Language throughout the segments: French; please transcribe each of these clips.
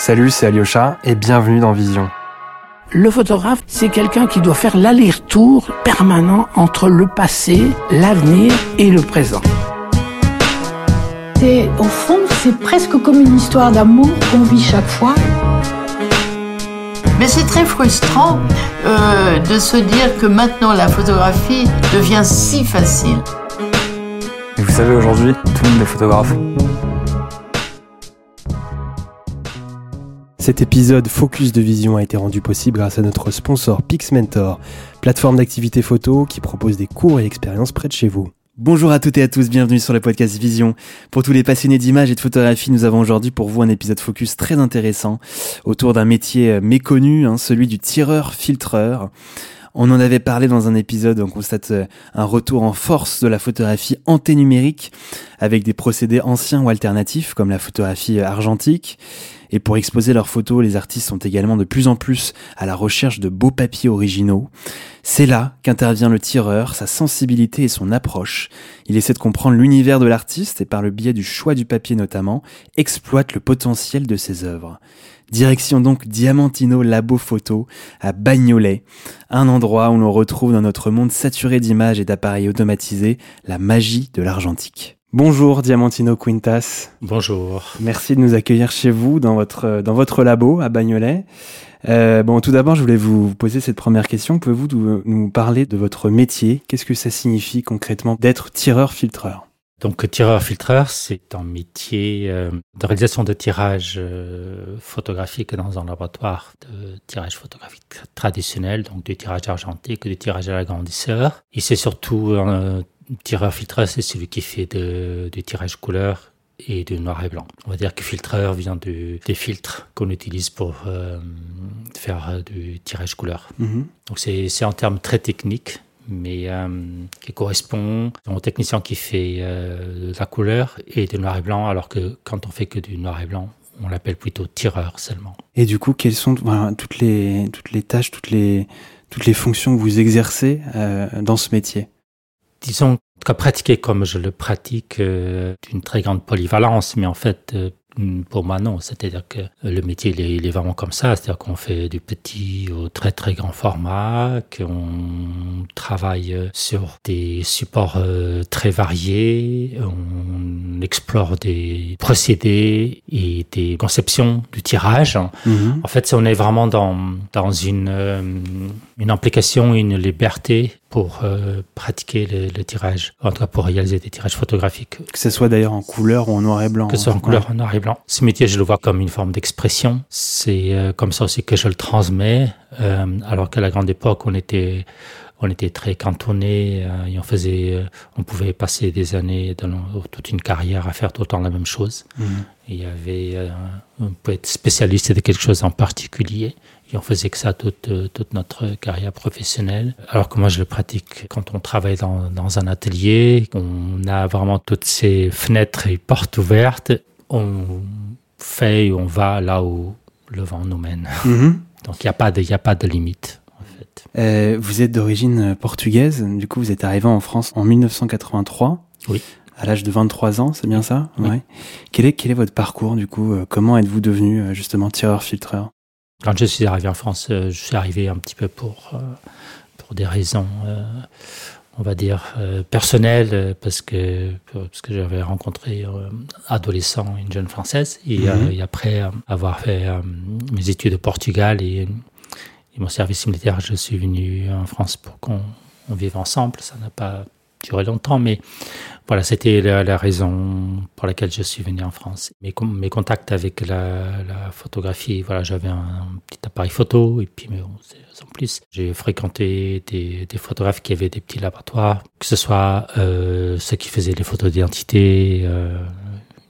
Salut, c'est Alyosha et bienvenue dans Vision. Le photographe, c'est quelqu'un qui doit faire l'aller-retour permanent entre le passé, l'avenir et le présent. Et au fond, c'est presque comme une histoire d'amour qu'on vit chaque fois. Mais c'est très frustrant euh, de se dire que maintenant la photographie devient si facile. Et vous savez, aujourd'hui, tout le monde est photographe. Cet épisode Focus de Vision a été rendu possible grâce à notre sponsor PixMentor, plateforme d'activité photo qui propose des cours et expériences près de chez vous. Bonjour à toutes et à tous, bienvenue sur le podcast Vision. Pour tous les passionnés d'images et de photographie, nous avons aujourd'hui pour vous un épisode focus très intéressant autour d'un métier euh, méconnu, hein, celui du tireur-filtreur. On en avait parlé dans un épisode, on constate euh, un retour en force de la photographie anténumérique avec des procédés anciens ou alternatifs comme la photographie euh, argentique. Et pour exposer leurs photos, les artistes sont également de plus en plus à la recherche de beaux papiers originaux. C'est là qu'intervient le tireur, sa sensibilité et son approche. Il essaie de comprendre l'univers de l'artiste et par le biais du choix du papier notamment, exploite le potentiel de ses œuvres. Direction donc Diamantino Labo Photo à Bagnolet, un endroit où l'on retrouve dans notre monde saturé d'images et d'appareils automatisés la magie de l'argentique. Bonjour Diamantino Quintas. Bonjour. Merci de nous accueillir chez vous dans votre, dans votre labo à Bagnolet. Euh, bon, tout d'abord, je voulais vous poser cette première question. Pouvez-vous nous parler de votre métier? Qu'est-ce que ça signifie concrètement d'être tireur-filtreur donc tireur-filtreur, c'est un métier euh, de réalisation de tirage euh, photographique dans un laboratoire de tirage photographique traditionnel, donc du tirage argentique, du tirage à l'agrandisseur. Et c'est surtout un tireur filtreur, c'est celui qui fait de, du tirage couleur et du noir et blanc. On va dire que filtreur vient de, des filtres qu'on utilise pour euh, faire du tirage couleur. Mhm. Donc c'est en termes très techniques, mais euh, qui correspond au technicien qui fait euh, de la couleur et du noir et blanc, alors que quand on fait que du noir et blanc, on l'appelle plutôt tireur seulement. Et du coup, quelles sont voilà, toutes, les, toutes les tâches, toutes les, toutes les fonctions que vous exercez euh, dans ce métier? Disons qu'à pratiquer comme je le pratique, euh, d'une très grande polyvalence, mais en fait, euh, pour moi, non. C'est-à-dire que le métier, il est, il est vraiment comme ça. C'est-à-dire qu'on fait du petit au très très grand format, qu'on travaille sur des supports euh, très variés, on explore des procédés et des conceptions du tirage. Mhm. En fait, on est vraiment dans, dans une, euh, une implication, une liberté pour euh, pratiquer le, le tirage, en tout cas pour réaliser des tirages photographiques. Que ce soit d'ailleurs en couleur ou en noir et blanc. Que ce soit en Ouais. couleur, en noir et blanc. Ce métier, je le vois comme une forme d'expression. C'est euh, comme ça aussi que je le transmets. euh, alors qu'à la grande époque, on était, on était très cantonné et on faisait, on pouvait passer des années, toute une carrière à faire tout le temps la même chose. Mhm. Il y avait, on peut être spécialiste de quelque chose en particulier. Et on faisait que ça toute, euh, toute notre carrière professionnelle. Alors que moi, je le pratique quand on travaille dans, dans un atelier. On a vraiment toutes ces fenêtres et portes ouvertes. On fait, on va là où le vent nous mène. Mhm. Donc, il n'y a, pas de- y a pas de limite, en fait. Euh, vous êtes d'origine portugaise, du coup vous êtes arrivé en France en 1983. Oui. À l'âge de 23 ans, c'est bien ça? Oui. Ouais. Quel est, quel est votre parcours du coup euh, Comment êtes-vous devenu euh, justement tireur-filtreur Quand je suis arrivé en France, euh, je suis arrivé un petit peu pour, euh, pour des raisons, euh, on va dire, personnelles, parce que, parce que j'avais rencontré adolescent une jeune française. Et, Mhm. et après avoir fait mes études au Portugal et, et mon service militaire, je suis venu en France pour qu'on on vive ensemble. Ça n'a pas duré longtemps, mais voilà, c'était la, la raison pour laquelle je suis venu en France. Mes, contacts avec la, la photographie, voilà, j'avais un, petit appareil photo et puis mais bon, sans plus. J'ai fréquenté des, des photographes qui avaient des petits laboratoires, que ce soit euh, ceux qui faisaient les photos d'identité, euh,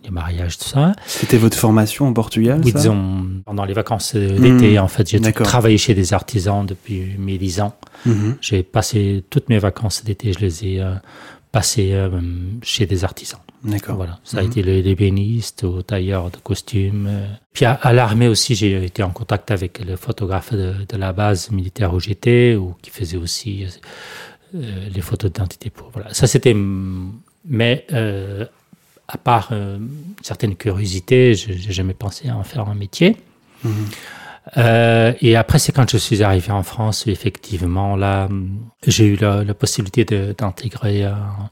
les mariages, tout ça. C'était votre formation au Portugal Oui, disons, pendant les vacances euh, d'été, Hmm, en fait, j'ai travaillé chez des artisans depuis mes 10 ans. Mhm. J'ai passé toutes mes vacances d'été, je les ai euh, passées euh, chez des artisans. D'accord. Voilà, ça a Mhm. été les l'ébéniste, au tailleur de costumes. euh. Puis à, à l'armée aussi, j'ai été en contact avec le photographe de, de la base militaire où j'étais, ou qui faisait aussi euh, les photos d'identité pour. Voilà, ça c'était. Mais euh, à part certaines curiosités, je n'ai jamais pensé à en faire un métier. Euh, et après, c'est quand je suis arrivé en France, effectivement, là, j'ai eu la, la possibilité d'intégrer un,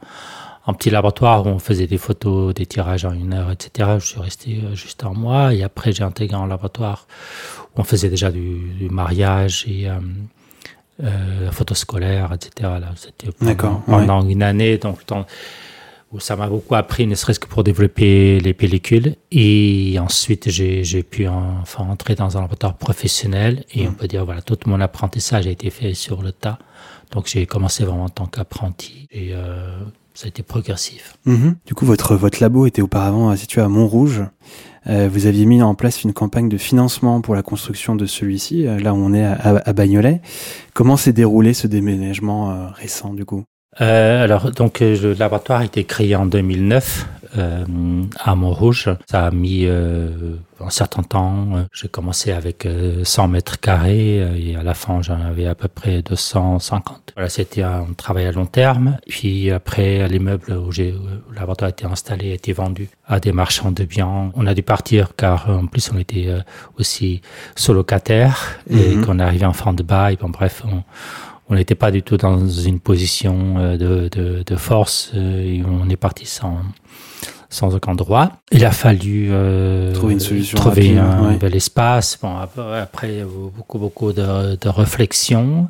un petit laboratoire où on faisait des photos, des tirages en une heure, etc. Je suis resté euh, juste un mois et après, j'ai intégré un laboratoire où on faisait déjà du, du mariage et euh, euh, la photo scolaire, etc. Là, c'était pendant une année, donc le temps où ça m'a beaucoup appris, ne serait-ce que pour développer les pellicules. Et ensuite, j'ai pu enfin entrer dans un laboratoire professionnel. Et on peut dire, voilà, tout mon apprentissage a été fait sur le tas. Donc, j'ai commencé vraiment en tant qu'apprenti. Et euh, ça a été progressif. Mhm. Du coup, votre, votre labo était auparavant situé à Montrouge. Euh, vous aviez mis en place une campagne de financement pour la construction de celui-ci, euh, là où on est à, à- à Bagnolet. Comment s'est déroulé ce déménagement euh, récent, du coup? Euh, alors, donc, euh, le laboratoire a été créé en 2009 euh, à Montrouge. Ça a mis euh, un certain temps. Euh, J'ai commencé avec euh, 100 mètres carrés euh, et à la fin, j'en avais à peu près 250. Voilà, c'était un travail à long terme. Puis après, l'immeuble où, j'ai- où le laboratoire a été installé a été vendu à des marchands de biens. On a dû partir car euh, en plus, on était euh, aussi sous-locataire et Mhm. qu'on arrivait en fin de bail. Bon, bref, on, on n'était pas du tout dans une position euh, de, de, de force euh, et on est parti sans, sans aucun droit. Il a fallu euh, Trouver une solution trouver rapide, un ouais. nouvel espace. Bon, après, beaucoup, beaucoup de, de réflexion.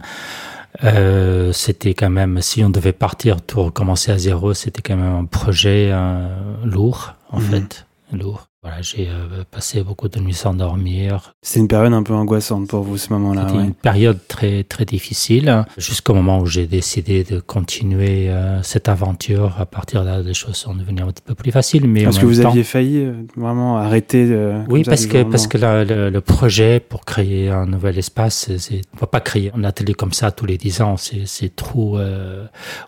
Euh, c'était quand même, si on devait partir pour recommencer à zéro, c'était quand même un projet euh, lourd, en Mhm. fait, lourd. Voilà, j'ai euh, passé beaucoup de nuits sans dormir. C'est une période un peu angoissante pour vous, ce moment-là. C'était ouais. une période très très difficile, jusqu'au moment où j'ai décidé de continuer euh, cette aventure. À partir de là, les choses sont devenues un petit peu plus faciles. Mais Parce que vous temps- aviez failli euh, vraiment arrêter. euh, oui, parce que parce que la- le, le projet pour créer un nouvel espace, c'est- on peut pas créer un atelier comme ça tous les dix ans. C'est trop.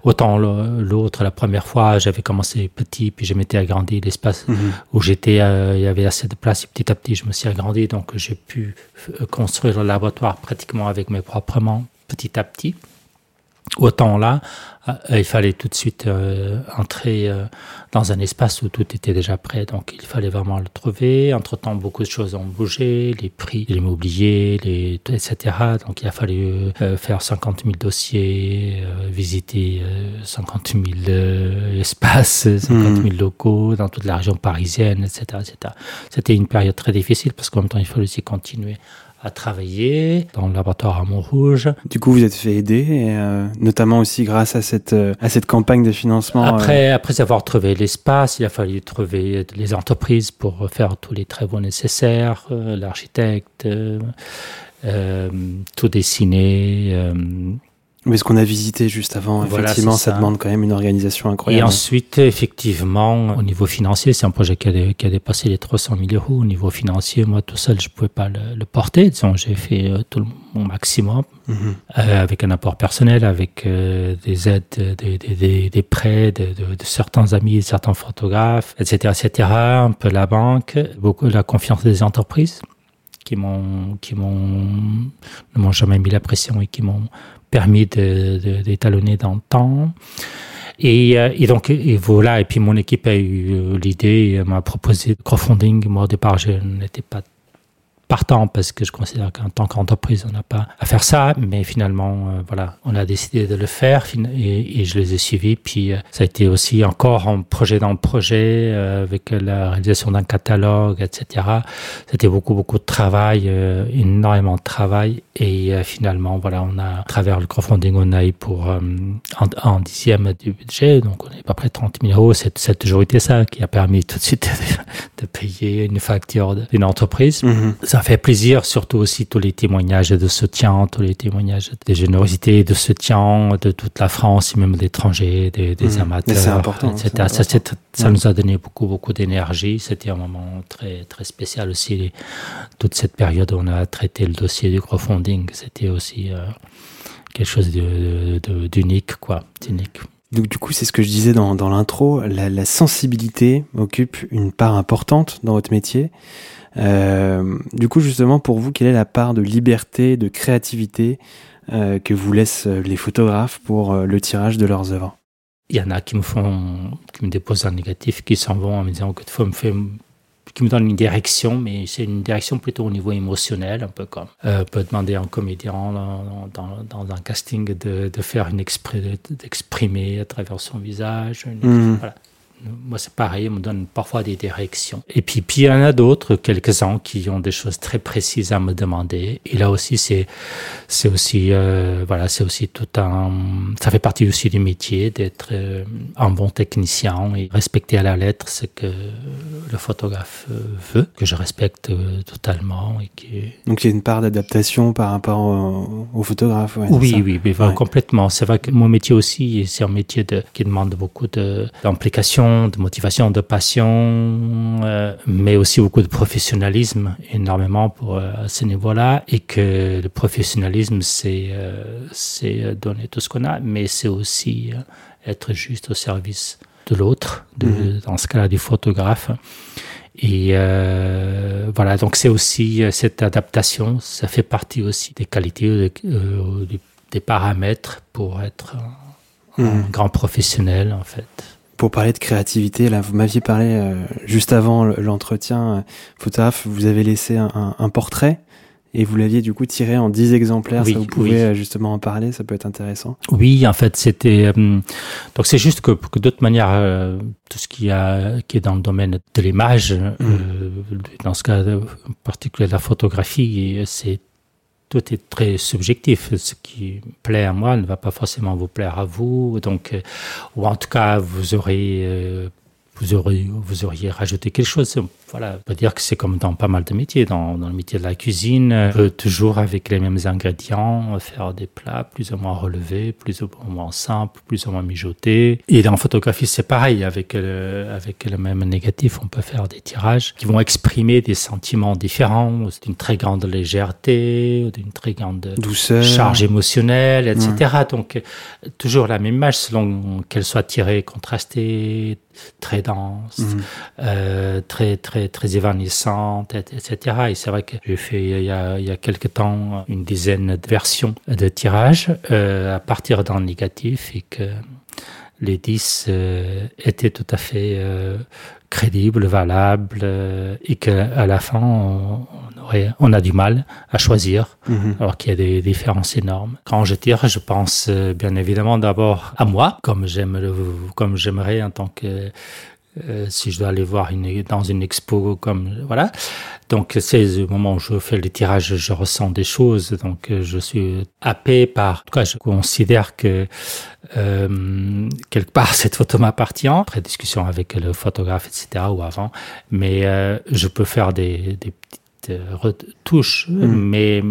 autant l'autre, la première fois, j'avais commencé petit, puis je m'étais agrandi l'espace Mhm. où j'étais, euh, il y avait assez de place. Et petit à petit, je me suis agrandi, donc j'ai pu euh, construire le laboratoire pratiquement avec mes propres mains, petit à petit. Autant là, euh, il fallait tout de suite euh, entrer euh, dans un espace où tout était déjà prêt, donc il fallait vraiment le trouver. Entre-temps, beaucoup de choses ont bougé, les prix de l'immobilier, les, etc. Donc il a fallu euh, faire 50 000 dossiers, euh, visiter euh, 50 000 euh, espaces, 50 000 locaux dans toute la région parisienne, etc. etc. C'était une période très difficile parce qu'en même temps, il fallait aussi continuer à travailler dans le laboratoire à Montrouge. Du coup, vous êtes fait aider, et, euh, notamment aussi grâce à cette, euh, à cette campagne de financement. euh, Après, après avoir trouvé l'espace, il a fallu trouver les entreprises pour faire tous les travaux nécessaires, l'architecte, tout dessiner. Mais ce qu'on a visité juste avant, Voilà, effectivement, ça. ça. demande quand même une organisation et incroyable. ensuite, effectivement, au niveau financier, c'est un projet qui a, dé- qui a dépassé les 300 000 euros. Au niveau financier, moi, tout seul, je ne pouvais pas le, le porter. Disons, j'ai fait euh, tout mon maximum. Mhm. Euh, avec un apport personnel, avec euh, des aides, des, des, des, des prêts de, de, de certains amis, de certains photographes, etc., etc. Un peu la banque, beaucoup la confiance des entreprises qui m'ont, qui m'ont, ne m'ont jamais mis la pression et qui m'ont permis de, de, d'étalonner dans le temps. Et, euh, et donc, et voilà. Et puis mon équipe a eu euh, l'idée, m'a proposé le crowdfunding. Moi, au départ, je n'étais pas partant parce que je considère qu'en tant qu'entreprise, on n'a pas à faire ça. Mais finalement, euh, voilà, on a décidé de le faire et, et je les ai suivis. Puis euh, ça a été aussi encore un projet dans le projet euh, avec la réalisation d'un catalogue, etc. C'était beaucoup, beaucoup de travail, énormément de travail. Et finalement, voilà, on a, à travers le crowdfunding, on a eu pour un, un dixième du budget. Donc, on est à peu près 30 000 euros. C'est toujours été ça qui a permis tout de suite de, de payer une facture d'une entreprise. Mhm. Ça fait plaisir, surtout aussi tous les témoignages de soutien, tous les témoignages de générosité, de soutien de toute la France et même d'étrangers, des, des. Mais amateurs, c'est important, etc. Ça, ça Ouais. nous a donné beaucoup, beaucoup d'énergie. C'était un moment très, très spécial aussi. toute cette période où on a traité le dossier du crowdfunding, c'était aussi euh, quelque chose d'unique, quoi. d'unique. Donc du coup, c'est ce que je disais dans, dans l'intro, la, la sensibilité occupe une part importante dans votre métier. Euh, du coup, justement, pour vous, quelle est la part de liberté, de créativité euh, que vous laissent euh, les photographes pour euh, le tirage de leurs œuvres? Il y en a qui me font, qui me déposent un négatif, qui s'en vont en me disant que des fois, me fait, qui me donne une direction, mais c'est une direction plutôt au niveau émotionnel, un peu comme euh, peut demander à un comédien dans, dans, dans un casting de, de faire une d'exprimer à travers son visage. Une, voilà moi c'est pareil, on me donne parfois des directions. Et puis, puis il y en a d'autres, quelques-uns qui ont des choses très précises à me demander. Et là aussi, c'est, c'est aussi, euh, voilà, c'est aussi tout un, ça fait partie aussi du métier d'être euh, un bon technicien et respecter à la lettre ce que le photographe euh, veut, que je respecte totalement et qui. Donc il y a une part d'adaptation par rapport au, photographe. Ouais, oui, oui, complètement. C'est vrai que mon métier aussi, c'est un métier de, qui demande beaucoup de, de motivation, de passion, euh, mais aussi beaucoup de professionnalisme, énormément pour euh, à ce niveau-là, et que le professionnalisme, c'est euh, c'est donner tout ce qu'on a, mais c'est aussi être juste au service de l'autre, mhm. dans ce cas-là du photographe. Et voilà, donc c'est aussi cette adaptation, ça fait partie aussi des qualités, des, paramètres pour être un mhm. grand professionnel en fait pour parler de créativité, là, vous m'aviez parlé euh, juste avant l'entretien euh, photographe, vous avez laissé un, portrait et vous l'aviez du coup tiré en 10 exemplaires. ça, vous pouvez euh, justement en parler, ça peut être intéressant. Oui, en fait, c'était donc c'est juste que, que d'autre manière, tout ce qui a qui est dans le domaine de l'image, mmh. dans ce cas particulier de la photographie, c'est tout est très subjectif. Ce qui plaît à moi ne va pas forcément vous plaire à vous. Donc, euh, ou en tout cas, vous aurez, euh, vous auriez, vous auriez rajouté quelque chose voilà, on peut dire que c'est comme dans pas mal de métiers. Dans, dans le métier de la cuisine, on peut toujours avec les mêmes ingrédients faire des plats plus ou moins relevés, plus ou moins simples, plus ou moins mijotés. Et dans la photographie, c'est pareil. Avec le, avec le même négatif, on peut faire des tirages qui vont exprimer des sentiments différents, d'une très grande légèreté, d'une très grande douceur, charge émotionnelle, etc. Donc, toujours la même image selon qu'elle soit tirée, contrastée, très dense, mhm. euh, très, très très, évanouissante, etc. Et c'est vrai que j'ai fait il y, a, il y a quelque temps une dizaine de versions de tirage euh, à partir d'un négatif et que les 10 euh, étaient tout à fait euh, crédibles, valables euh, et qu'à la fin on, aurait, on a du mal à choisir mhm. alors qu'il y a des différences énormes. Quand je tire, je pense bien évidemment d'abord à moi comme j'aime comme j'aimerais en tant que euh, si je dois aller voir une, dans une expo comme voilà. Donc c'est le moment où je fais le tirage je ressens des choses. Donc euh, je suis happé par en tout cas je considère que euh, quelque part cette photo m'appartient. Après discussion avec le photographe etc ou avant. Mais euh, je peux faire des, des petites retouches. Mm. mais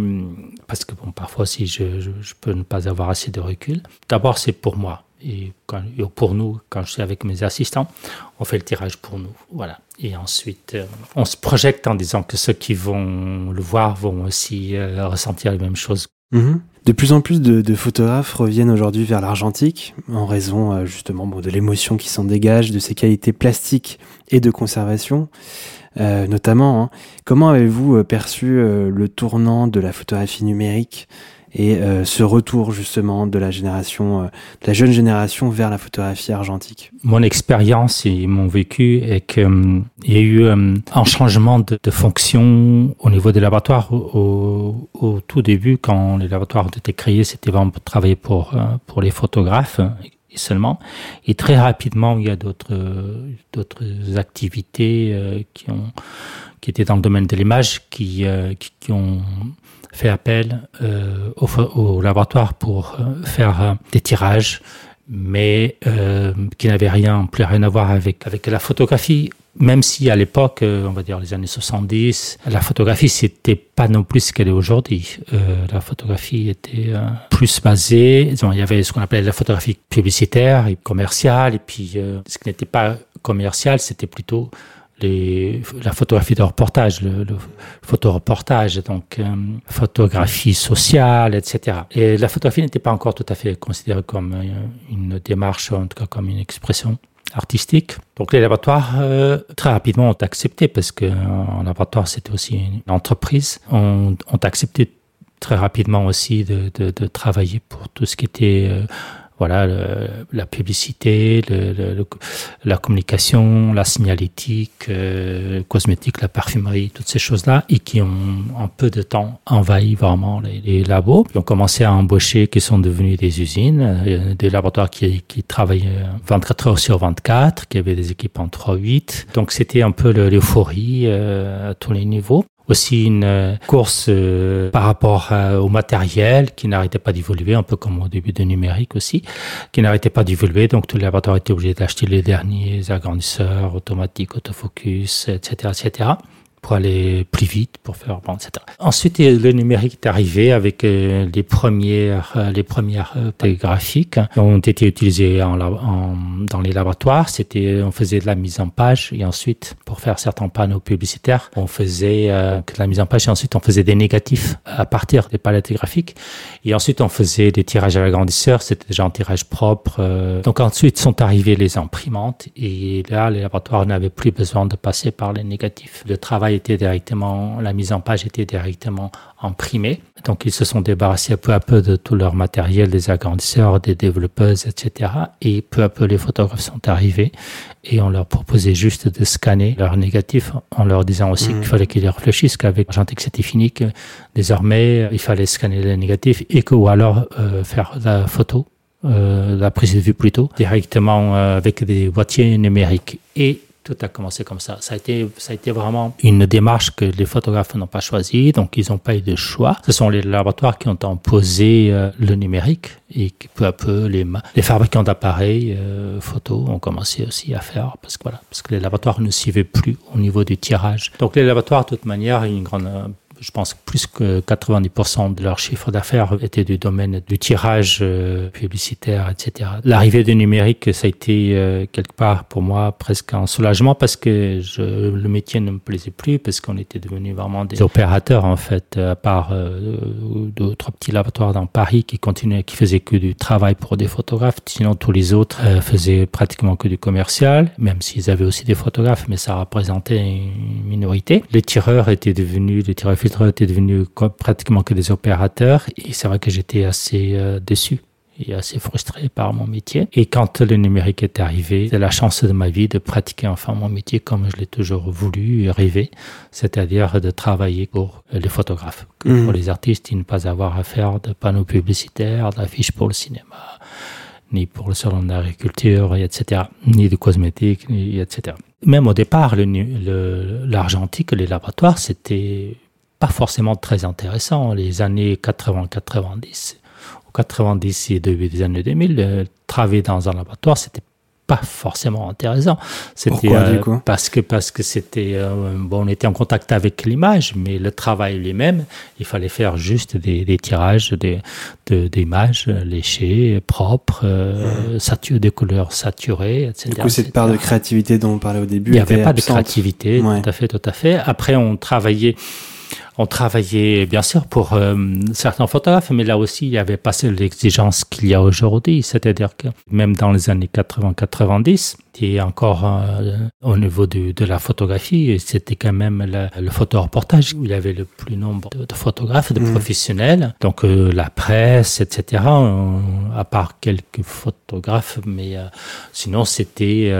parce que bon parfois si je, je, je peux ne pas avoir assez de recul. D'abord c'est pour moi et, pour nous, quand je suis avec mes assistants, on fait le tirage pour nous. Voilà. Et ensuite, euh, on se projette en disant que ceux qui vont le voir vont aussi euh, ressentir les mêmes choses. Mhm. De plus en plus de, photographes reviennent aujourd'hui vers l'argentique en raison euh, justement de l'émotion qui s'en dégage, de ses qualités plastiques et de conservation. notamment, hein. comment avez-vous perçu le tournant de la photographie numérique? Et euh, ce retour justement de la génération, euh, de la jeune génération vers la photographie argentique Mon expérience et mon vécu est qu'il euh, y a eu un changement de, fonction au niveau des laboratoires au, tout début quand les laboratoires ont été créés, c'était vraiment pour travailler pour pour les photographes seulement. Et très rapidement, il y a d'autres activités qui étaient dans le domaine de l'image qui ont fait appel euh, au, laboratoire pour euh, faire euh, des tirages, mais qui n'avaient rien, plus rien à voir avec, avec la photographie. Même si à l'époque, on va dire les années 70, la photographie c'était pas non plus ce qu'elle est aujourd'hui. La photographie était plus basée, il y avait ce qu'on appelait la photographie publicitaire et commerciale, et puis ce qui n'était pas commercial, c'était plutôt la photographie de reportage, le, photoreportage, donc euh, photographie sociale, etc. Et la photographie n'était pas encore tout à fait considérée comme euh, une démarche, en tout cas comme une expression artistique. Donc les laboratoires euh, très rapidement ont accepté parce que un laboratoire c'était aussi une entreprise, ont, accepté très rapidement aussi de, travailler pour tout ce qui était euh, voilà, la publicité, le, la communication, la signalétique, euh, cosmétique, la parfumerie, toutes ces choses-là, et qui ont en peu de temps envahi vraiment les, les, labos. Ils ont commencé à embaucher, qui sont devenus des usines, euh, des laboratoires qui, qui travaillaient 24 heures sur 24, qui avaient des équipes en 3-8. Donc c'était un peu l'euphorie euh, à tous les niveaux aussi une euh, course euh, par rapport euh, au matériel qui n'arrêtait pas d'évoluer, un peu comme au début de numérique aussi, qui n'arrêtait pas d'évoluer. Donc tous les laboratoires étaient obligés d'acheter les derniers agrandisseurs automatiques, autofocus, etc., etc pour aller plus vite, pour faire bon, etc. Ensuite, le numérique est arrivé avec euh, les premières euh, les premières euh, graphiques qui ont été utilisées en, en, dans les laboratoires. C'était on faisait de la mise en page et ensuite pour faire certains panneaux publicitaires, on faisait de la mise en page et ensuite on faisait des négatifs à partir des palettes graphiques et ensuite on faisait des tirages à l'agrandisseur. C'était déjà un tirage propre. Donc ensuite sont arrivées les imprimantes et là les laboratoires n'avaient plus besoin de passer par les négatifs. Le travail était directement, la mise en page était directement imprimée. Donc ils se sont débarrassés peu à peu de tout leur matériel, des agrandisseurs, des développeuses, etc. Et peu à peu les photographes sont arrivés et on leur proposait juste de scanner leurs négatifs en leur disant aussi qu'il mmh. fallait qu'ils réfléchissent qu'avec Argentique c'était fini, que désormais il fallait scanner les négatifs et que ou alors euh, faire la photo euh, la prise de vue plutôt, directement euh, avec des boîtiers numériques. Et tout a commencé comme ça. Ça a été, ça a été vraiment une démarche que les photographes n'ont pas choisie, donc ils n'ont pas eu de choix. Ce sont les laboratoires qui ont imposé euh, le numérique et qui, peu à peu les, les fabricants d'appareils euh, photo ont commencé aussi à faire parce que voilà, parce que les laboratoires ne suivaient plus au niveau du tirage. Donc les laboratoires, de toute manière, une grande je pense que plus que 90% de leur chiffre d'affaires était du domaine du tirage euh, publicitaire, etc. L'arrivée du numérique, ça a été euh, quelque part pour moi presque un soulagement parce que je, le métier ne me plaisait plus parce qu'on était devenus vraiment des opérateurs en fait, à part euh, deux trois petits laboratoires dans Paris qui continuaient, qui faisaient que du travail pour des photographes. Sinon, tous les autres faisaient pratiquement que du commercial, même s'ils avaient aussi des photographes, mais ça représentait une minorité. Les tireurs étaient devenus, les tireurs était devenu pratiquement que des opérateurs et c'est vrai que j'étais assez euh, déçu et assez frustré par mon métier. Et quand le numérique est arrivé, c'est la chance de ma vie de pratiquer enfin mon métier comme je l'ai toujours voulu et rêvé, c'est-à-dire de travailler pour les photographes, mmh. pour les artistes, et ne pas avoir à faire de panneaux publicitaires, d'affiches pour le cinéma, ni pour le salon d'agriculture, etc., ni de cosmétiques, etc. Même au départ, l'argentique, le, les laboratoires, c'était pas forcément très intéressant. Les années 80-90, ou 90 et début des années 2000, euh, travailler dans un laboratoire, c'était pas forcément intéressant. C'était euh, parce que parce que c'était euh, bon, on était en contact avec l'image, mais le travail lui-même, il fallait faire juste des, des tirages des d'images léchées, propres, mmh. des couleurs saturées, etc. Du coup, cette part de créativité dont on parlait au début, il n'y avait pas de créativité, tout à fait, tout à fait. Après, on travaillait on travaillait bien sûr pour euh, certains photographes, mais là aussi, il n'y avait pas l'exigence qu'il y a aujourd'hui. C'est-à-dire que même dans les années 80-90, et encore euh, au niveau de, de la photographie, c'était quand même le, le photoreportage où il y avait le plus nombre de, photographes, de mmh. professionnels. Donc euh, la presse, etc. à part quelques photographes, mais sinon c'était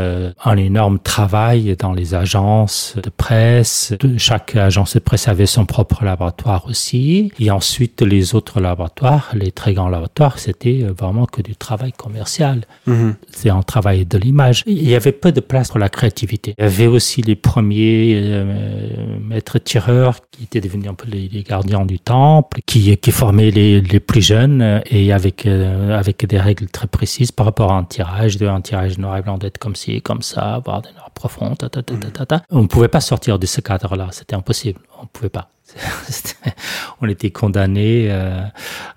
un énorme travail dans les agences de presse. Chaque agence de presse avait son propre laboratoire aussi. Et ensuite, les autres laboratoires, les très grands laboratoires, c'était vraiment que du travail commercial. Mhm. C'est un travail de l'image. Il y avait peu de place pour la créativité. Il y avait aussi les premiers euh, maîtres tireurs qui étaient devenus un peu les, gardiens du temple, qui, qui formaient les, les plus jeunes et avec, euh, avec des règles très précises par rapport à un tirage, de un tirage noir et blanc d'être comme ci, comme ça, avoir des noirs profonds, ta, ta, ta, ta, ta. On ne pouvait pas sortir de ce cadre-là. C'était impossible. On ne pouvait pas. on était condamné euh,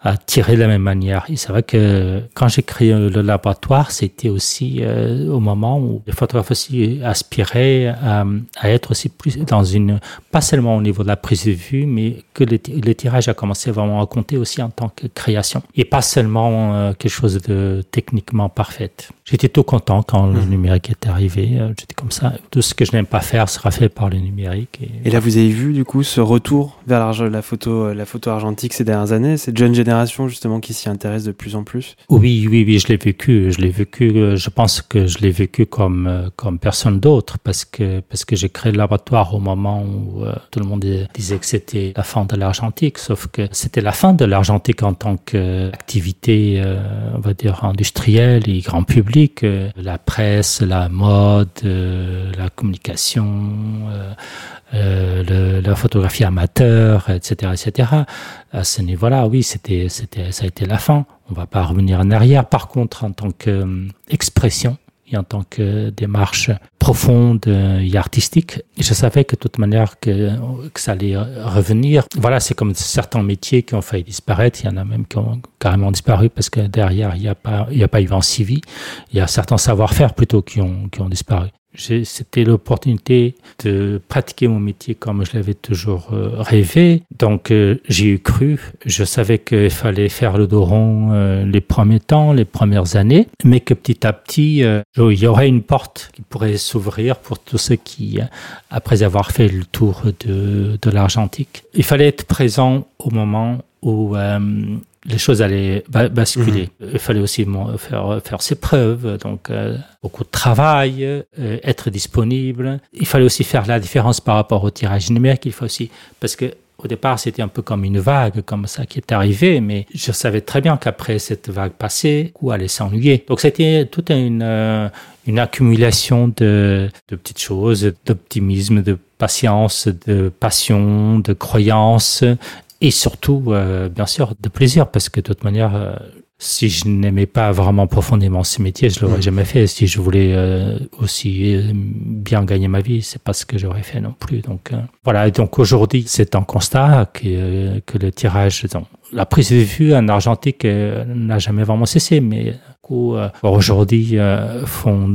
à tirer de la même manière. Et c'est vrai que quand j'ai créé le laboratoire, c'était aussi euh, au moment où les photographes aussi aspiraient à, être aussi plus dans une, pas seulement au niveau de la prise de vue, mais que le, tirage a commencé vraiment à compter aussi en tant que création et pas seulement euh, quelque chose de techniquement parfait. J'étais tout content quand le mmh. numérique est arrivé. J'étais comme ça. Tout ce que je n'aime pas faire sera fait par le numérique. et là, vous avez vu du coup ce retour vers la photo euh, la photo argentique ces dernières années, cette jeune génération justement qui s'y intéresse de plus en plus? Oui, oui, oui, je l'ai vécu. Je l'ai vécu. euh, Je pense que je l'ai vécu comme euh, comme personne d'autre parce que parce que j'ai créé le laboratoire au moment où tout le monde disait que c'était la fin de l'argentique, sauf que c'était la fin de l'argentique en tant qu'activité, euh, on va dire industrielle et grand public. La presse, la mode, la communication. Euh, euh, le- la photographie amateur, etc., etc. À ce niveau-là, oui, c'était, c'était, ça a été la fin. On va pas revenir en arrière. Par contre, en tant qu'expression et en tant que démarche profonde euh, et artistique, je savais que de toute manière que, que ça allait revenir. Voilà, c'est comme certains métiers qui ont failli disparaître. Il y en a même qui ont carrément disparu parce que derrière, il n'y a pas, il y a pas eu vent civi. Il y a certains savoir-faire plutôt qui ont, qui ont disparu. C'était l'opportunité de pratiquer mon métier comme je l'avais toujours euh, rêvé. Donc euh, j'y ai cru. Je savais qu'il fallait faire le dos rond euh, les premiers temps, les premières années, mais que petit à petit, il y aurait une porte qui pourrait s'ouvrir pour tous ceux qui, après avoir fait le tour de, de l'argentique, il fallait être présent au moment où les choses allaient ba- basculer. Il fallait aussi faire, faire ses preuves, donc euh, beaucoup de travail, euh, être disponible. Il fallait aussi faire la différence par rapport au tirage numérique. Il faut aussi, parce que au départ, c'était un peu comme une vague, comme ça qui est arrivé, mais je savais très bien qu'après cette vague passée, où allait s'ennuyer. Donc c'était toute une, euh, une accumulation de, de petites choses, d'optimisme, de patience, de passion, de croyance, et surtout, euh, bien sûr, de plaisir, parce que de toute manière, euh, si je n'aimais pas vraiment profondément ce métier, je l'aurais jamais fait. Si je voulais euh, aussi bien gagner ma vie, c'est pas ce que j'aurais fait non plus. Donc voilà. Et donc aujourd'hui, c'est un constat que, que le tirage, donc, la prise de vue en argentique n'a jamais vraiment cessé, mais du coup, euh, aujourd'hui euh, font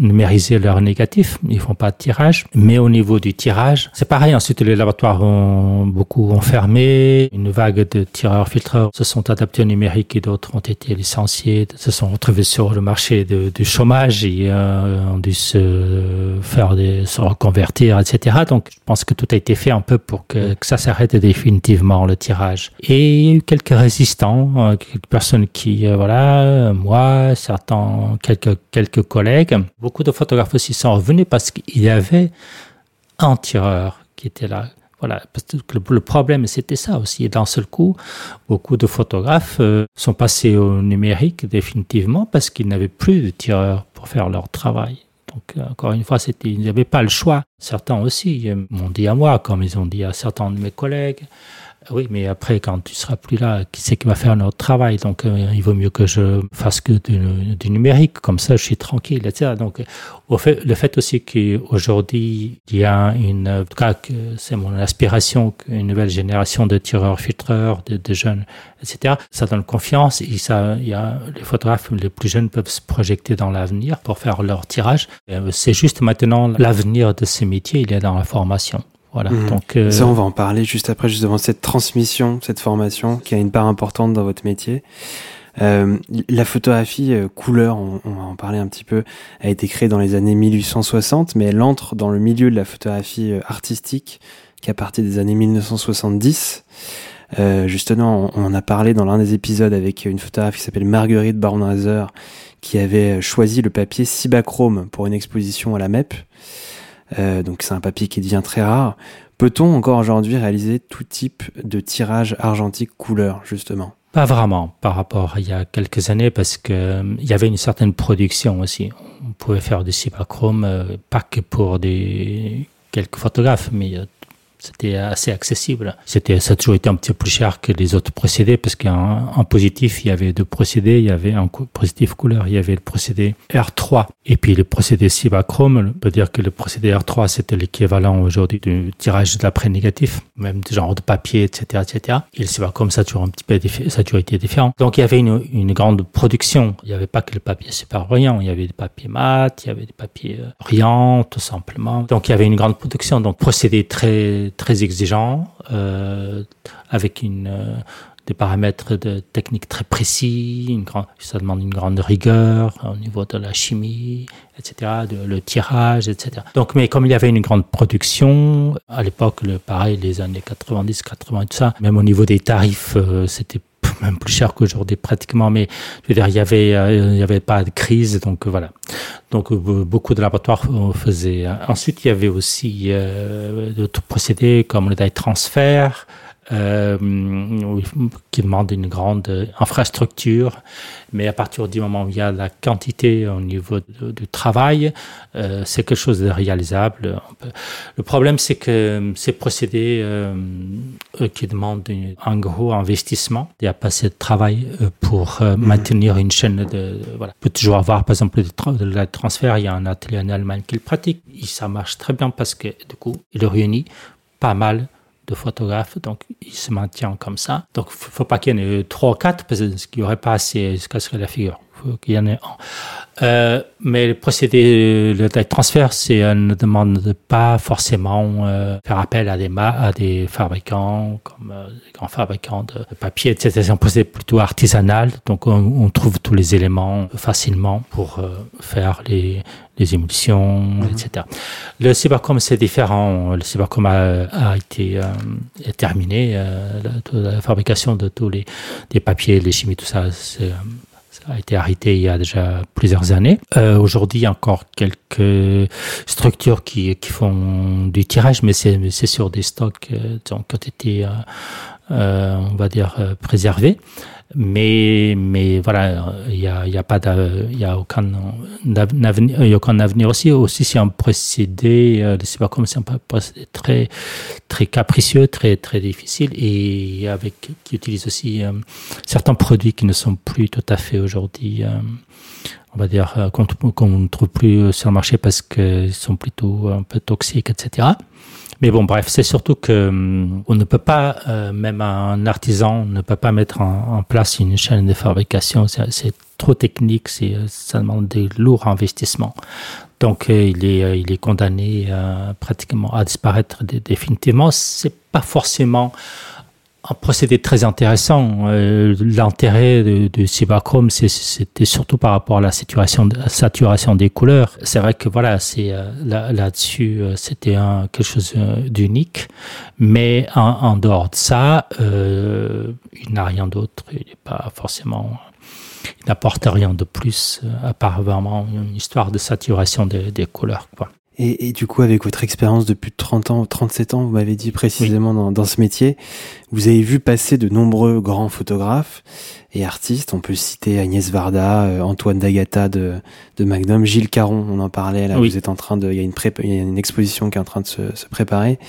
numériser leurs négatifs, ils font pas de tirage. Mais au niveau du tirage, c'est pareil. Ensuite, les laboratoires ont beaucoup ont fermé. Une vague de tireurs filtreurs se sont adaptés au numérique et d'autres ont été licenciés, se sont retrouvés sur le marché de- du chômage et euh, ont dû se faire des, se reconvertir, etc. Donc, je pense que tout a été fait un peu pour que, que ça s'arrête définitivement le tirage. Et il y a eu quelques résistants, euh, quelques personnes qui, euh, voilà, euh, certains, quelques quelques collègues, beaucoup de photographes aussi sont revenus parce qu'il y avait un tireur qui était là. Voilà, le problème, c'était ça aussi. Et d'un seul coup, beaucoup de photographes euh, sont passés au numérique définitivement parce qu'ils n'avaient plus de tireurs pour faire leur travail. Donc, euh, encore une fois, c'était, ils n'avaient pas le choix. Certains aussi euh, m'ont dit à moi, comme ils ont dit à certains de mes collègues, oui, mais après, quand tu seras plus là, qui c'est qui va faire notre travail? Donc, euh, il vaut mieux que je fasse que du, numérique, comme ça, je suis tranquille, etc. Donc, le fait aussi qu'aujourd'hui, il y a une, en tout cas, c'est mon aspiration qu'une nouvelle génération de tireurs filtreurs, de, jeunes, etc. Ça donne confiance il y a les photographes les plus jeunes peuvent se projeter dans l'avenir pour faire leur tirage. Euh, C'est juste maintenant l'avenir de ces métiers, il est dans la formation. Voilà. Mhm. Donc, euh, Ça, on va en parler juste après, justement, cette transmission, cette formation qui a une part importante dans votre métier. Euh, la photographie euh, couleur, on, on va en parler un petit peu, a été créée dans les années 1860, mais elle entre dans le milieu de la photographie euh, artistique qu'à partir des années 1970. Euh, justement, on, on en a parlé dans l'un des épisodes avec une photographe qui s'appelle Marguerite Bornheiser, qui avait choisi le papier Cibachrome pour une exposition à la MEP. Euh, donc c'est un papier qui devient très rare. Peut-on encore aujourd'hui réaliser tout type de tirage argentique couleur, justement? Pas vraiment par rapport à il y a quelques années parce que euh, y avait une certaine production aussi. On pouvait faire du cibachrome, euh, pas que pour des quelques photographes, mais euh, c'était assez accessible. C'était, ça a toujours été un petit peu plus cher que les autres procédés parce qu'en en positif, il y avait deux procédés. Il y avait un positif couleur, il y avait le procédé R3 et puis le procédé cibachrome. On peut dire que le procédé R3, c'était l'équivalent aujourd'hui du tirage d'après négatif, même du genre de papier, etc., etc. Et le cibachrome, ça a toujours un petit peu, ça a toujours été différent. Donc, il y avait une, une grande production. Il n'y avait pas que le papier super brillant. Il y avait des papiers mat, il y avait des papiers euh, brillants, tout simplement. Donc, il y avait une grande production. Donc, procédé très très, exigeant, euh, avec une, euh, des paramètres de technique très précis, une grande, ça demande une grande rigueur au niveau de la chimie, etc., de, le tirage, etc. Donc, mais comme il y avait une grande production, à l'époque, le, pareil, les années 90, 80, tout ça, même au niveau des tarifs, euh, c'était même plus cher qu'aujourd'hui pratiquement, mais je veux dire, il y avait, euh, il avait pas de crise, donc euh, voilà. Donc euh, beaucoup de laboratoires faisaient. Ensuite, il y avait aussi d'autres procédés comme le die transfert, euh, qui demande une grande infrastructure. Mais à partir du moment où il y a la quantité au niveau du travail, euh, c'est quelque chose de réalisable. Le problème, c'est que ces procédés euh, qui demandent un gros investissement, il n'y a pas assez de travail euh, pour euh, mhm. maintenir une chaîne de, voilà. On peut toujours avoir, par exemple, de la transfert. Il y a un atelier en Allemagne qui le pratique. Et ça marche très bien parce que, du coup, il réunit pas mal de donc il se maintient comme ça. Donc il faut pas qu'il y en ait trois ou quatre, parce qu'il n'y aurait pas assez, ce casserait la figure. Il faut qu'il y en ait un. Euh, mais le procédé, le transfert, c'est ne demande pas forcément euh, faire appel à des, à des fabricants, comme euh, des grands fabricants de, papier, etc. C'est un procédé plutôt artisanal, donc on, on trouve tous les éléments facilement pour euh, faire les, les émulsions, mhm. etc. Le cybercom, c'est différent. Le cybercom a, a été terminé. La, la, fabrication de tous les, des papiers, les chimies, tout ça, c'est a été arrêté il y a déjà plusieurs années. Euh, Aujourd'hui, il y a encore quelques structures qui, qui font du tirage, mais c'est sur des stocks euh, qui ont été, on va dire, euh, préservés mais mais voilà il y a y a pas il y a aucun avenir y a aucun avenir aussi. Aussi c'est un procédé euh, sais pas comme c'est un procédé très très capricieux très très difficile. Et avec qui utilise aussi euh, certains produits qui ne sont plus tout à fait aujourd'hui euh, on va dire euh, qu'on ne trouve plus sur le marché parce qu'ils sont plutôt un peu toxiques etc mais bon, bref, c'est surtout que hum, on ne peut pas, euh, même un artisan ne peut pas mettre en, place une chaîne de fabrication. C'est trop technique, c'est ça demande des lourds investissements. Donc euh, il est euh, il est condamné pratiquement à disparaître définitivement. C'est pas forcément un procédé très intéressant. Euh, L'intérêt de, de Cyberchrome, c'était surtout par rapport à la saturation, la saturation des couleurs. C'est vrai que voilà, c'est euh, là-dessus, euh, c'était quelque chose euh, d'unique. Mais en, en, dehors de ça, euh, il n'a rien d'autre. Il n'est pas forcément, il n'apporte rien de plus à part vraiment une histoire de saturation des, des couleurs. Quoi. Et, et, du coup, avec votre expérience depuis 30 ans, 37 ans, vous m'avez dit précisément oui. dans, dans, ce métier, vous avez vu passer de nombreux grands photographes et artistes. On peut citer Agnès Varda, euh, Antoine Dagata de, de, Magnum, Gilles Caron, on en parlait. Là, oui. vous êtes en train de, il y a une il y a une exposition qui est en train de se, se préparer,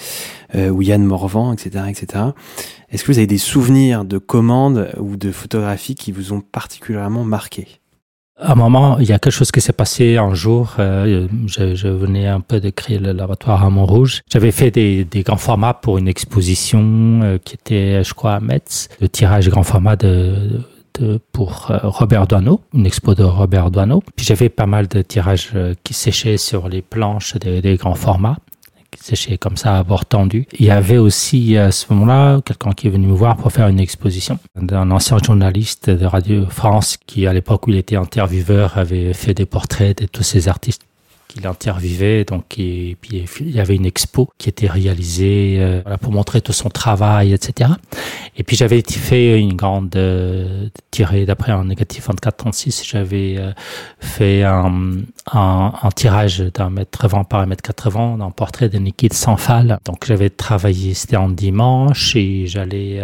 euh, ou Yann Morvan, etc., etc. Est-ce que vous avez des souvenirs de commandes ou de photographies qui vous ont particulièrement marqué? À un moment, il y a quelque chose qui s'est passé un jour. Euh, je, je, venais un peu de créer le laboratoire à Montrouge. J'avais fait des, grands formats pour une exposition euh, qui était, je crois, à Metz, le tirage grand format de, pour euh, Robert Doineau, une expo de Robert Doineau. Puis j'avais pas mal de tirages qui séchaient sur les planches des grands formats séché comme ça à bord tendu. Il y avait aussi à ce moment-là quelqu'un qui est venu me voir pour faire une exposition d'un ancien journaliste de Radio France qui, à l'époque où il était intervieweur, avait fait des portraits de tous ces artistes qu'il interviewait. Donc, et puis il y avait une expo qui était réalisée euh, pour montrer tout son travail, etc. Et puis j'avais fait une grande euh, tirée d'après un négatif 24-36. J'avais euh, fait un, tirage d'un mètre 20 par un mètre 80 d'un portrait de Nikit Sanfal. Donc j'avais travaillé, c'était en dimanche et j'allais,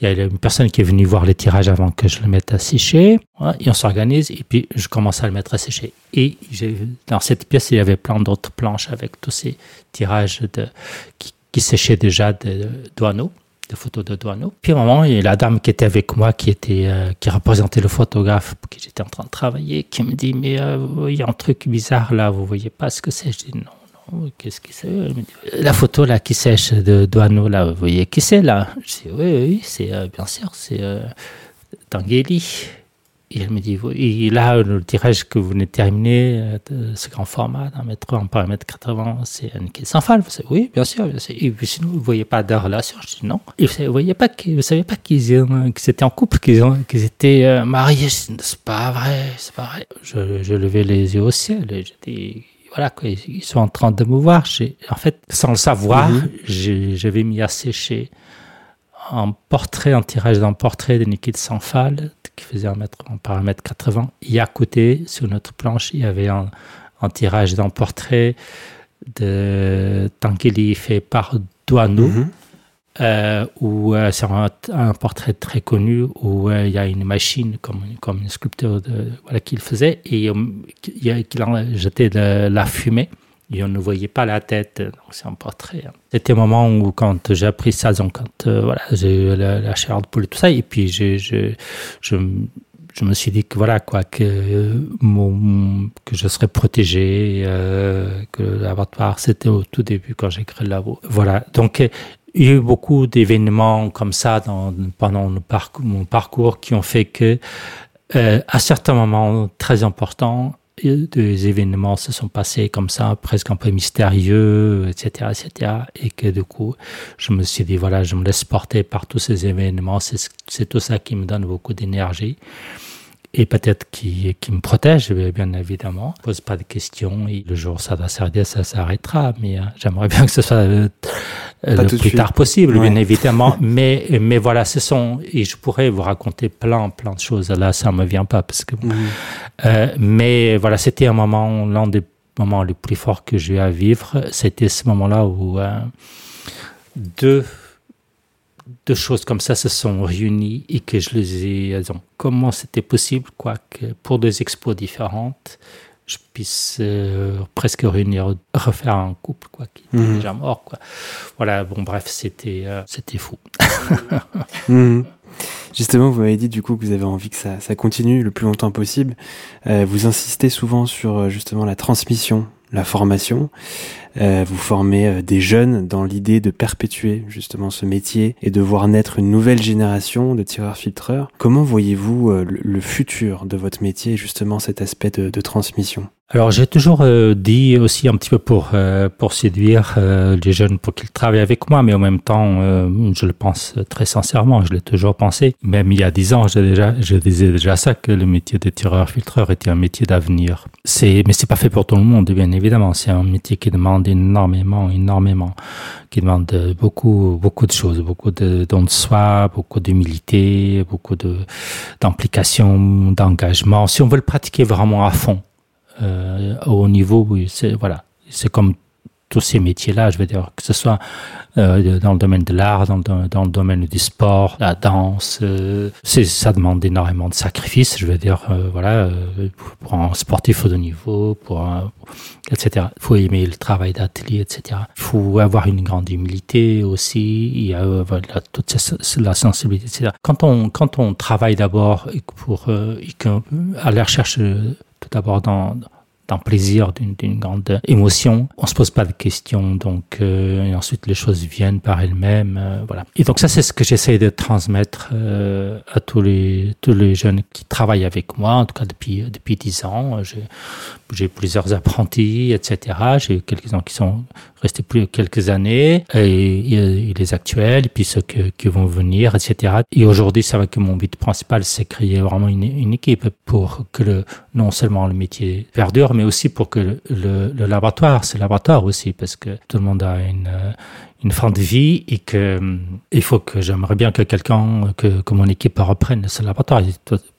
il y a une personne qui est venue voir les tirages avant que je le mette à sécher. Et on s'organise et puis je commence à le mettre à sécher. Et dans cette pièce, il y avait plein d'autres planches avec tous ces tirages de, qui, séchaient déjà de douaneaux de photos de douaneaux. Puis à un moment, il y a la dame qui était avec moi, qui était euh, qui représentait le photographe pour qui j'étais en train de travailler, qui me dit mais il y a un truc bizarre là, vous voyez pas ce que c'est? Je dis non, non, qu'est-ce que c'est? La photo là qui sèche de douaneaux là, vous voyez qui c'est là? Je dis oui, oui, c'est euh, bien sûr, c'est euh, Tangueli. Et elle me dit, et là, le tirage que vous venez de terminer, euh, ce grand format d'un mètre en paramètre 80, c'est un nickel sans fall. Oui, bien sûr, bien sûr. Et puis sinon, vous ne voyez pas de relation Je dis non. Et vous ne voyez pas vous savez pas qu'ils étaient en couple, qu'ils étaient euh, mariés C'est pas vrai, c'est pas vrai. Je, je levais les yeux au ciel et je dis, voilà, quoi, ils sont en train de me voir. En fait, sans le savoir, mhm. j'avais mis à sécher un portrait, un tirage d'un portrait de Nikita Sanfal qui faisait un mètre, un paramètre 80. Et à côté, sur notre planche, il y avait un, tirage d'un portrait de Tankeli fait par Douaneau. Mhm. Euh, où euh, c'est un, portrait très connu où euh, il y a une machine comme, comme une sculpture de, voilà, qu'il faisait et qu'il en jetait de la fumée et on ne voyait pas la tête. Donc c'est un portrait. Hein. C'était un moment où quand j'ai appris ça, donc quand voilà, j'ai eu la, chair de poule et tout ça, et puis je, je, je, je me suis dit que voilà quoi que mon, que je serais protégé, euh, que l'abattoir c'était au tout début quand j'ai créé le labo. Voilà donc il y a eu beaucoup d'événements comme ça dans, pendant mon parcours qui ont fait que, euh, à certains moments très importants, des événements se sont passés comme ça, presque un peu mystérieux, etc., etc., et que du coup, je me suis dit, voilà, je me laisse porter par tous ces événements, c'est tout ça qui me donne beaucoup d'énergie et peut-être qui, qui me protège, bien évidemment. Je pose pas de questions et le jour où ça va s'arrêter, ça s'arrêtera. Mais euh, j'aimerais bien que ce soit euh, le plus tard possible, bien évidemment. mais, mais voilà, ce sont, et je pourrais vous raconter plein, plein de choses. Là, ça me vient pas parce que, mhm. euh, mais voilà, c'était un moment, l'un des moments les plus forts que j'ai eu à vivre. C'était ce moment-là où deux deux choses comme ça se sont réunies et que je les ai. Donc, comment c'était possible, quoi, que pour deux expos différentes, je puisse euh, presque réunir, refaire un couple, quoi, qui est mhm. déjà mort, quoi. Voilà, bon, bref, c'était, euh, c'était fou. Mhm. Justement, vous m'avez dit du coup que vous avez envie que ça, ça continue le plus longtemps possible. Euh, vous insistez souvent sur justement la transmission, la formation. Euh, vous formez euh, des jeunes dans l'idée de perpétuer justement ce métier et de voir naître une nouvelle génération de tireurs-filtreurs. Comment voyez-vous euh, le futur de votre métier et justement cet aspect de transmission? Alors j'ai toujours dit aussi un petit peu pour pour séduire les jeunes pour qu'ils travaillent avec moi, mais en même temps je le pense très sincèrement, je l'ai toujours pensé. Même il y a dix ans, je, déjà, je disais déjà ça que le métier de tireur filtreur était un métier d'avenir. C'est mais c'est pas fait pour tout le monde, bien évidemment. C'est un métier qui demande énormément, énormément, qui demande beaucoup beaucoup de choses, beaucoup de dons de soi, beaucoup d'humilité, beaucoup de d'implication, d'engagement. Si on veut le pratiquer vraiment à fond euh, au niveau, c'est voilà, c'est comme tous ces métiers-là, je veux dire, que ce soit euh, dans le domaine de l'art, dans, dans, le domaine du sport, la danse, euh, ça demande énormément de sacrifices, je veux dire, euh, voilà, euh, pour un sportif de niveau, pour etc. Il faut aimer le travail d'atelier, etc. Il faut avoir une grande humilité aussi, il y a voilà, toute la sensibilité, etc. Quand on, quand on travaille d'abord pour, à la recherche tout d'abord dans, d'un plaisir, d'une grande émotion. On se pose pas de questions, donc euh, et ensuite les choses viennent par elles-mêmes, euh, voilà. Et donc ça c'est ce que j'essaie de transmettre euh, à tous les tous les jeunes qui travaillent avec moi, en tout cas depuis depuis dix ans. J'ai plusieurs apprentis, etc. J'ai quelques uns qui sont restés plus quelques années, et, les actuels, et puis ceux qui vont venir, etc. Et aujourd'hui, c'est vrai que mon but principal, c'est créer vraiment une, une, équipe pour que non seulement le métier perdure, mais aussi pour que le, le, le laboratoire, c'est laboratoire aussi, parce que tout le monde a une, une fin de vie et que il faut que j'aimerais bien que quelqu'un que, que mon équipe reprenne ce laboratoire.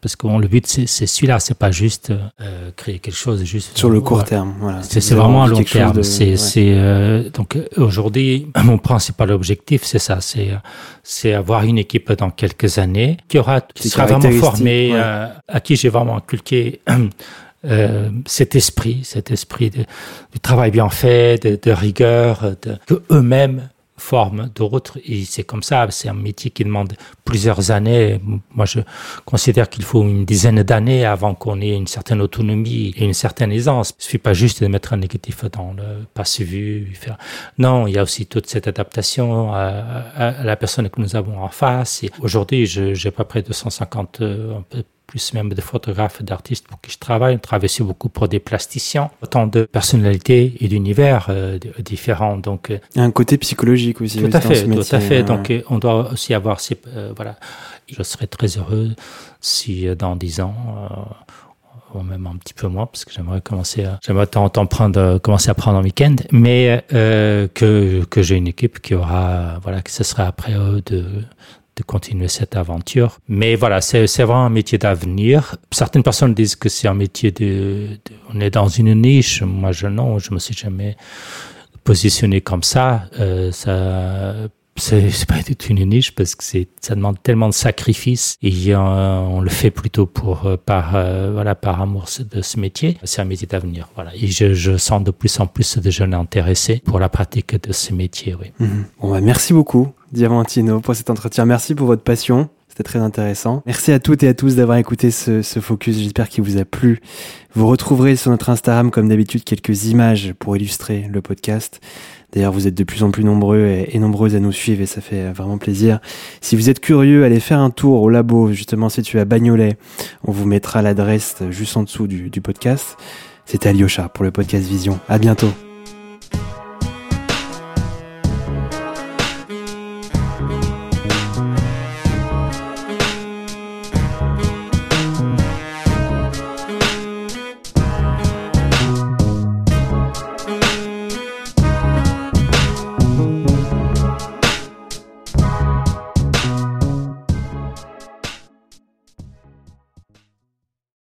Parce que le but c'est celui-là c'est pas juste euh, créer quelque chose juste sur le court terme voilà. c'est vraiment à long terme. c'est c'est euh, donc aujourd'hui mon principal objectif c'est ça c'est c'est avoir une équipe dans quelques années qui aura qui sera vraiment formée euh, à qui j'ai vraiment inculqué euh, cet esprit, cet esprit de, travail bien fait, de, de rigueur, de, que eux-mêmes forment d'autres. Et c'est comme ça, c'est un métier qui demande plusieurs années. Moi, je considère qu'il faut une dizaine d'années avant qu'on ait une certaine autonomie et une certaine aisance. Il suffit pas juste de mettre un négatif dans le passé vu. Non, il y a aussi toute cette adaptation à, à, la personne que nous avons en face. Aujourd'hui, j'ai pas près de 150, plus même de photographes, d'artistes pour qui je travaille. On travaille aussi beaucoup pour des plasticiens, autant de personnalités et d'univers euh, différents. Donc, euh, il y a un côté psychologique aussi. Tout à fait, tout à fait. Donc, on doit aussi avoir ces, voilà. Je serais très heureux si dans dix ans, ou même un petit peu moins, parce que j'aimerais commencer à, j'aimerais temps prendre, commencer à prendre un week-end, mais euh, que que j'ai une équipe qui aura, voilà, que ce sera après eux de de continuer cette aventure. Mais voilà, c'est vraiment un métier d'avenir. Certaines personnes disent que c'est un métier de, de, on est dans une niche. Moi, je non, je me suis jamais positionné comme ça. Euh, ça c'est pas du tout une niche parce que c'est ça demande tellement de sacrifices et on le fait plutôt pour euh, par euh, voilà par amour de ce métier c'est un métier d'avenir voilà et je, je, sens de plus en plus de jeunes intéressés pour la pratique de ce métier oui mhm. bon bah, merci beaucoup Diamantino pour cet entretien merci pour votre passion c'était très intéressant. Merci à toutes et à tous d'avoir écouté ce, ce focus. J'espère qu'il vous a plu. Vous retrouverez sur notre Instagram, comme d'habitude, quelques images pour illustrer le podcast. D'ailleurs, vous êtes de plus en plus nombreux et, nombreuses à nous suivre et ça fait vraiment plaisir. Si vous êtes curieux, allez faire un tour au labo, justement situé à Bagnolet. On vous mettra l'adresse juste en dessous du, du podcast. C'était Alyosha pour le podcast Vision. À bientôt.